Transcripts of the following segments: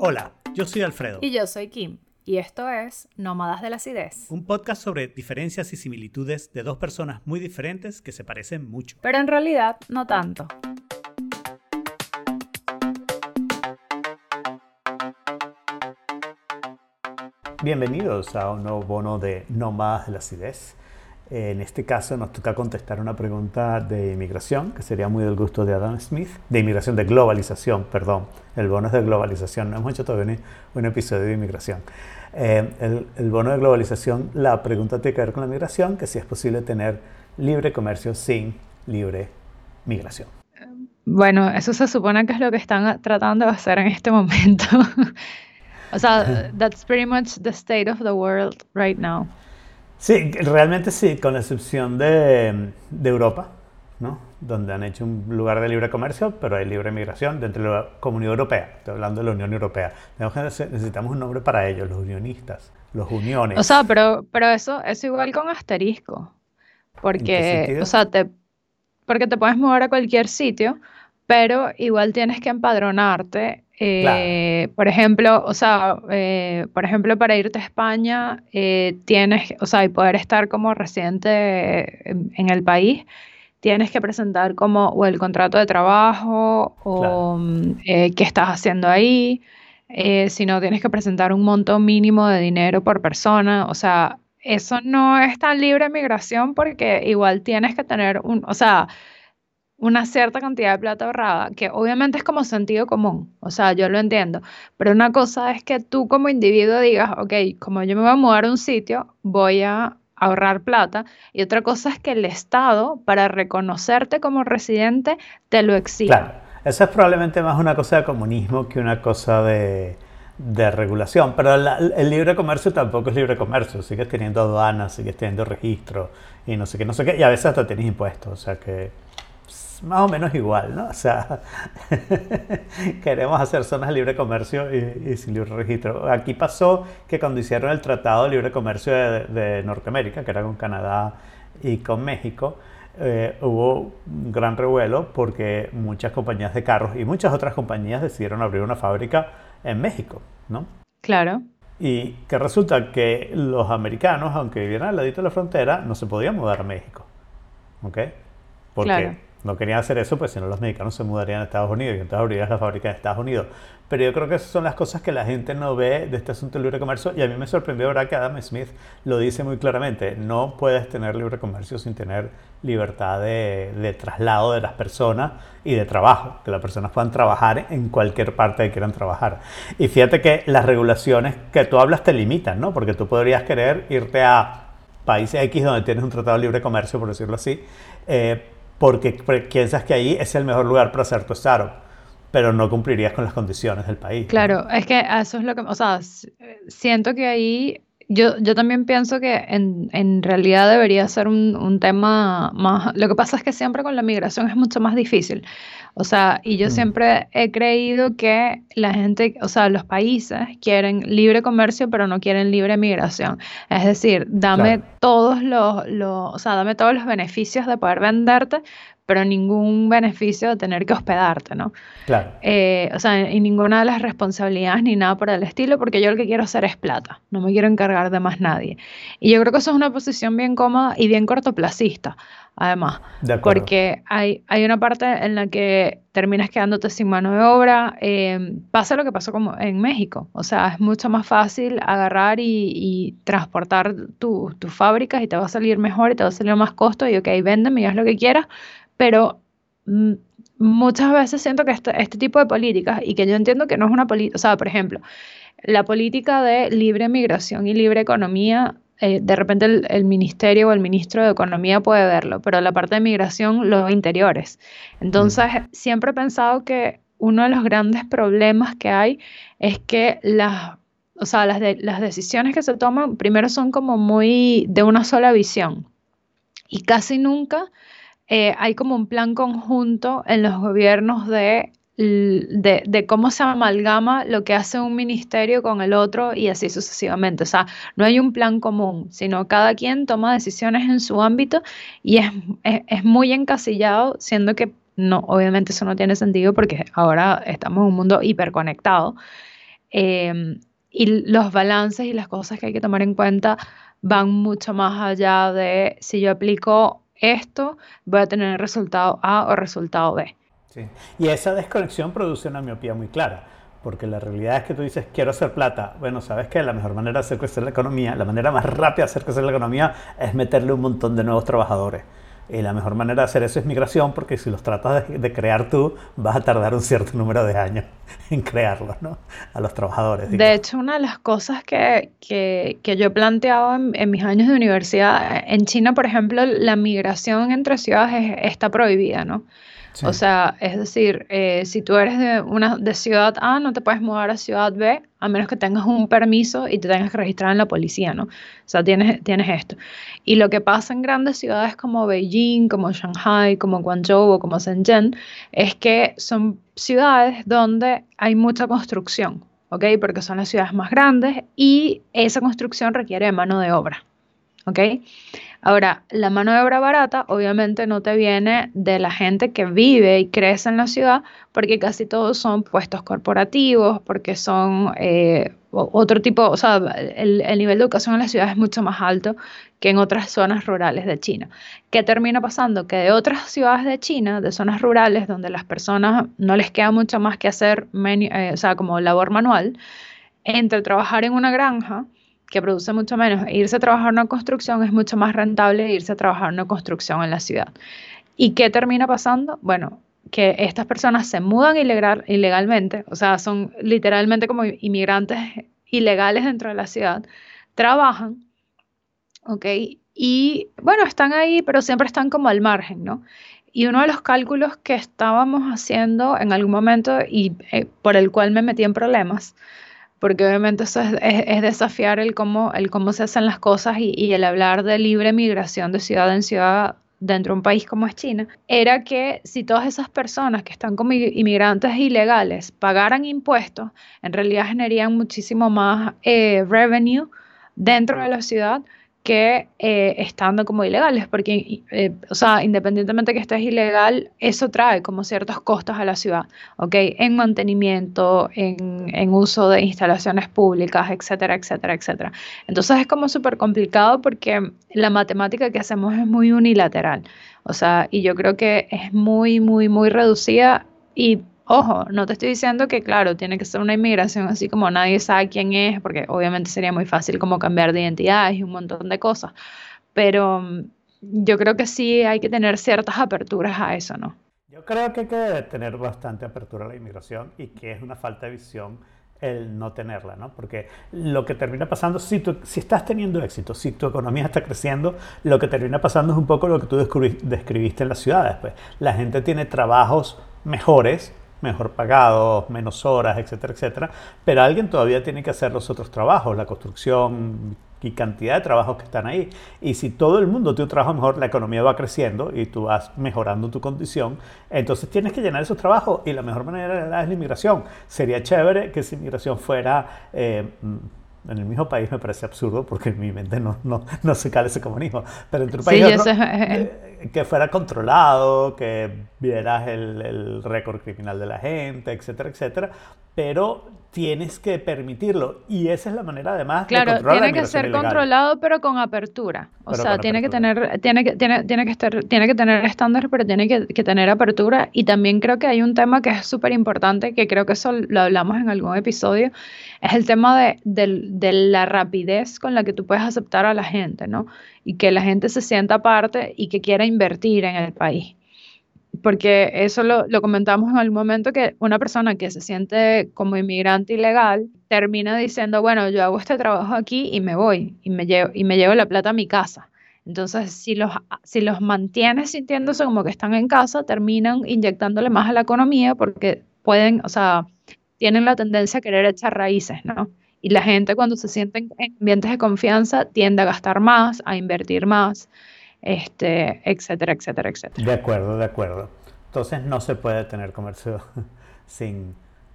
Hola, yo soy Alfredo. Y yo soy Kim. Y esto es Nómadas de la Acidez. Un podcast sobre diferencias y similitudes de dos personas muy diferentes que se parecen mucho. Pero en realidad no tanto. Bienvenidos a un nuevo bono de Nómadas de la Acidez. En este caso nos toca contestar una pregunta de inmigración, que sería muy del gusto de Adam Smith, de inmigración, de globalización, perdón. El bono es de globalización, no hemos hecho todavía un, episodio de inmigración. Eh, el, el, bono de globalización, la pregunta tiene que ver con la migración, que si es posible tener libre comercio sin libre migración. Bueno, eso se supone que es lo que están tratando de hacer en este momento. o sea, that's pretty much the state of the world right now. Sí, realmente sí, con la excepción de, de, Europa, ¿no? donde han hecho un lugar de libre comercio, pero hay libre migración dentro de la Comunidad Europea. Estoy hablando de la Unión Europea. Necesitamos un nombre para ellos, los unionistas, los uniones. O sea, pero, pero eso es igual con asterisco. Porque, o sea, te, porque te puedes mover a cualquier sitio, pero igual tienes que empadronarte eh, por ejemplo, o sea, eh, por ejemplo, para irte a España, eh, tienes, o sea, y poder estar como residente en, el país, tienes que presentar como o el contrato de trabajo o mm, qué estás haciendo ahí. si no, tienes que presentar un monto mínimo de dinero por persona. O sea, eso no es tan libre migración porque igual tienes que tener un, o sea, una cierta cantidad de plata ahorrada, que obviamente es como sentido común, o sea, yo lo entiendo, pero una cosa es que tú como individuo digas, ok, como yo me voy a mudar a un sitio, voy a ahorrar plata, y otra cosa es que el Estado, para reconocerte como residente, te lo exige. Claro, eso es probablemente más una cosa de comunismo que una cosa de, regulación, pero el libre comercio tampoco es libre comercio, sigues teniendo aduanas, sigues teniendo registro, y no sé qué, no sé qué, y a veces hasta tienes impuestos, o sea que más o menos igual, ¿no? O sea, queremos hacer zonas de libre comercio y, sin libre registro. Aquí pasó que cuando hicieron el Tratado de Libre Comercio de, Norteamérica, que era con Canadá y con México, eh, hubo un gran revuelo porque muchas compañías de carros y muchas otras compañías decidieron abrir una fábrica en México, ¿no? Claro. Y que resulta que los americanos, aunque vivieran al ladito de la frontera, no se podían mudar a México. ¿Ok? Porque claro no querían hacer eso, pues si no los mexicanos se mudarían a Estados Unidos y entonces abrirías la fábrica de Estados Unidos. Pero yo creo que esas son las cosas que la gente no ve de este asunto del libre comercio y a mí me sorprendió, ¿verdad? Que Adam Smith lo dice muy claramente, no puedes tener libre comercio sin tener libertad de, de traslado de las personas y de trabajo, que las personas puedan trabajar en cualquier parte que quieran trabajar. Y fíjate que las regulaciones que tú hablas te limitan, ¿no? Porque tú podrías querer irte a países X donde tienes un tratado de libre comercio, por decirlo así, eh, porque piensas que ahí es el mejor lugar para hacer tu startup, pero no cumplirías con las condiciones del país. Claro, es que eso es lo que, o sea, siento que ahí yo, yo también pienso que en, en realidad debería ser un, un, tema más... Lo que pasa es que siempre con la migración es mucho más difícil. O sea, y yo mm. siempre he creído que la gente, o sea, los países quieren libre comercio, pero no quieren libre migración. Es decir, dame todos los, los, o sea, dame todos los beneficios de poder venderte, pero ningún beneficio de tener que hospedarte, ¿no? Claro. Eh, o sea, y ninguna de las responsabilidades ni nada por el estilo, porque yo lo que quiero hacer es plata, no me quiero encargar de más nadie. Y yo creo que eso es una posición bien cómoda y bien cortoplacista, además, de porque hay, hay una parte en la que terminas quedándote sin mano de obra, eh, pasa lo que pasó como en México, o sea, es mucho más fácil agarrar y, transportar tus fábricas y te va a salir mejor y te va a salir más costo y ok, véndeme y haz lo que quieras, pero mm, muchas veces siento que este, este, tipo de políticas, y que yo entiendo que no es una política, o sea, por ejemplo, la política de libre migración y libre economía, eh, de repente el, ministerio o el ministro de Economía puede verlo, pero la parte de migración, los interiores. Entonces, mm. siempre he pensado que uno de los grandes problemas que hay es que las, o sea, las, las decisiones que se toman primero son como muy de una sola visión y casi nunca eh, hay como un plan conjunto en los gobiernos de, de, cómo se amalgama lo que hace un ministerio con el otro y así sucesivamente. O sea, no hay un plan común, sino cada quien toma decisiones en su ámbito y es, es, muy encasillado, siendo que no, obviamente eso no tiene sentido porque ahora estamos en un mundo hiperconectado. Em, y los balances y las cosas que hay que tomar en cuenta van mucho más allá de si yo aplico esto, voy a tener resultado A o resultado B. Sí. Y esa desconexión produce una miopía muy clara, porque la realidad es que tú dices, quiero hacer plata. Bueno, sabes que la mejor manera de hacer crecer la economía, la manera más rápida de hacer crecer la economía es meterle un montón de nuevos trabajadores. Y la mejor manera de hacer eso es migración, porque si los tratas de, crear tú, vas a tardar un cierto número de años en crearlos, ¿no? A los trabajadores. De hecho, una de las cosas que, que, que yo he planteado en, en, mis años de universidad, en China, por ejemplo, la migración entre ciudades está prohibida, ¿no? O sea, es decir, eh, si tú eres de, una, de ciudad A, no te puedes mudar a ciudad B a menos que tengas un permiso y te tengas que registrar en la policía, ¿no? O sea, tienes, tienes esto. Y lo que pasa en grandes ciudades como Beijing, como Shanghai, como Guangzhou o como Shenzhen, es que son ciudades donde hay mucha construcción, ¿ok? Porque son las ciudades más grandes y esa construcción requiere mano de obra, ¿ok? Ahora, la mano de obra barata obviamente no te viene de la gente que vive y crece en la ciudad, porque casi todos son puestos corporativos, porque son eh, otro tipo, o sea, el, nivel de educación en la ciudad es mucho más alto que en otras zonas rurales de China. ¿Qué termina pasando? Que de otras ciudades de China, de zonas rurales donde las personas no les queda mucho más que hacer, eh, o sea, como labor manual, entre trabajar en una granja, que produce mucho menos, irse a trabajar en una construcción es mucho más rentable irse a trabajar en una construcción en la ciudad. ¿Y qué termina pasando? Bueno, que estas personas se mudan ilegal, ilegalmente, o sea, son literalmente como inmigrantes ilegales dentro de la ciudad, trabajan, ¿ok? Y bueno, están ahí, pero siempre están como al margen, ¿no? Y uno de los cálculos que estábamos haciendo en algún momento y eh, por el cual me metí en problemas porque obviamente eso es, desafiar el cómo, el cómo se hacen las cosas y, el hablar de libre migración de ciudad en ciudad dentro de un país como es China, era que si todas esas personas que están como inmigrantes ilegales pagaran impuestos, en realidad generarían muchísimo más eh, revenue dentro de la ciudad que eh, estando como ilegales, porque, eh, o sea, independientemente que estés ilegal, eso trae como ciertos costos a la ciudad, ¿ok? En mantenimiento, en, en uso de instalaciones públicas, etcétera, etcétera, etcétera. Entonces es como súper complicado porque la matemática que hacemos es muy unilateral, o sea, y yo creo que es muy, muy, muy reducida y Ojo, no te estoy diciendo que, claro, tiene que ser una inmigración así como nadie sabe quién es, porque obviamente sería muy fácil como cambiar de identidad y un montón de cosas, pero mm, yo creo que sí hay que tener ciertas aperturas a eso, ¿no? Yo creo que hay que tener bastante apertura a la inmigración y que es una falta de visión el no tenerla, ¿no? Porque lo que termina pasando, si, tú, si estás teniendo éxito, si tu economía está creciendo, lo que termina pasando es un poco lo que tú describiste en las ciudades. Pues. La gente tiene trabajos mejores, mejor pagados, menos horas, etcétera, etcétera, pero alguien todavía tiene que hacer los otros trabajos, la construcción y cantidad de trabajos que están ahí. Y si todo el mundo tiene un trabajo mejor, la economía va creciendo y tú vas mejorando tu condición, entonces tienes que llenar esos trabajos y la mejor manera es la inmigración. Sería chévere que esa inmigración fuera... Eh, en el mismo país me parece absurdo porque en mi mente no, no, no se cale ese comunismo. Pero entre un país eh, que fuera controlado, que vieras el, el récord criminal de la gente, etcétera, etcétera. Pero tienes que permitirlo. Y esa es la manera además claro, de controlar tiene que ser controlado pero con apertura. O sea, tiene que tener, tiene que, tiene, tiene que estar, tiene que tener estándares, pero tiene que, que, tener apertura. Y también creo que hay un tema que es súper importante, que creo que eso lo hablamos en algún episodio, es el tema de, de, de, la rapidez con la que tú puedes aceptar a la gente, ¿no? Y que la gente se sienta parte y que quiera invertir en el país porque eso lo, lo, comentamos en algún momento, que una persona que se siente como inmigrante ilegal termina diciendo, bueno, yo hago este trabajo aquí y me voy y me llevo, y me llevo la plata a mi casa. Entonces, si los, si los mantienes sintiéndose como que están en casa, terminan inyectándole más a la economía porque pueden, o sea, tienen la tendencia a querer echar raíces, ¿no? Y la gente cuando se siente en ambientes de confianza tiende a gastar más, a invertir más este, etcétera, etcétera, etcétera. De acuerdo, de acuerdo. Entonces no se puede tener comercio sin,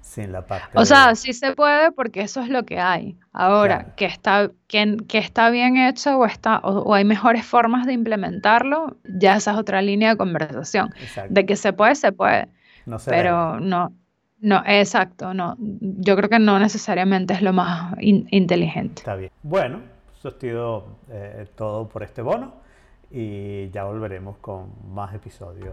sin la parte. O sea, sí se puede porque eso es lo que hay. Ahora, que, está, que, que, está bien hecho o, está, o, hay mejores formas de implementarlo, ya esa es otra línea de conversación. De que se puede, se puede. No pero no, No, exacto, no. Yo creo que no necesariamente es lo más inteligente. Está bien. Bueno, eso ha sido eh, todo por este bono y ya volveremos con más episodios.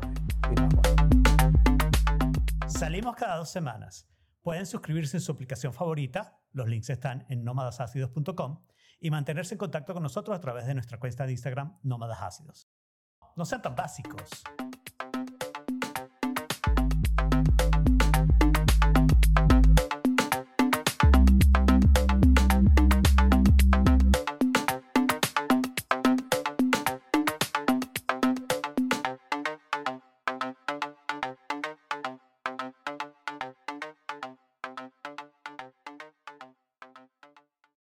Salimos cada dos semanas. Pueden suscribirse en su aplicación favorita, los links están en nómadasácidos.com y mantenerse en contacto con nosotros a través de nuestra cuenta de Instagram Nómadas Ácidos. No sean tan básicos.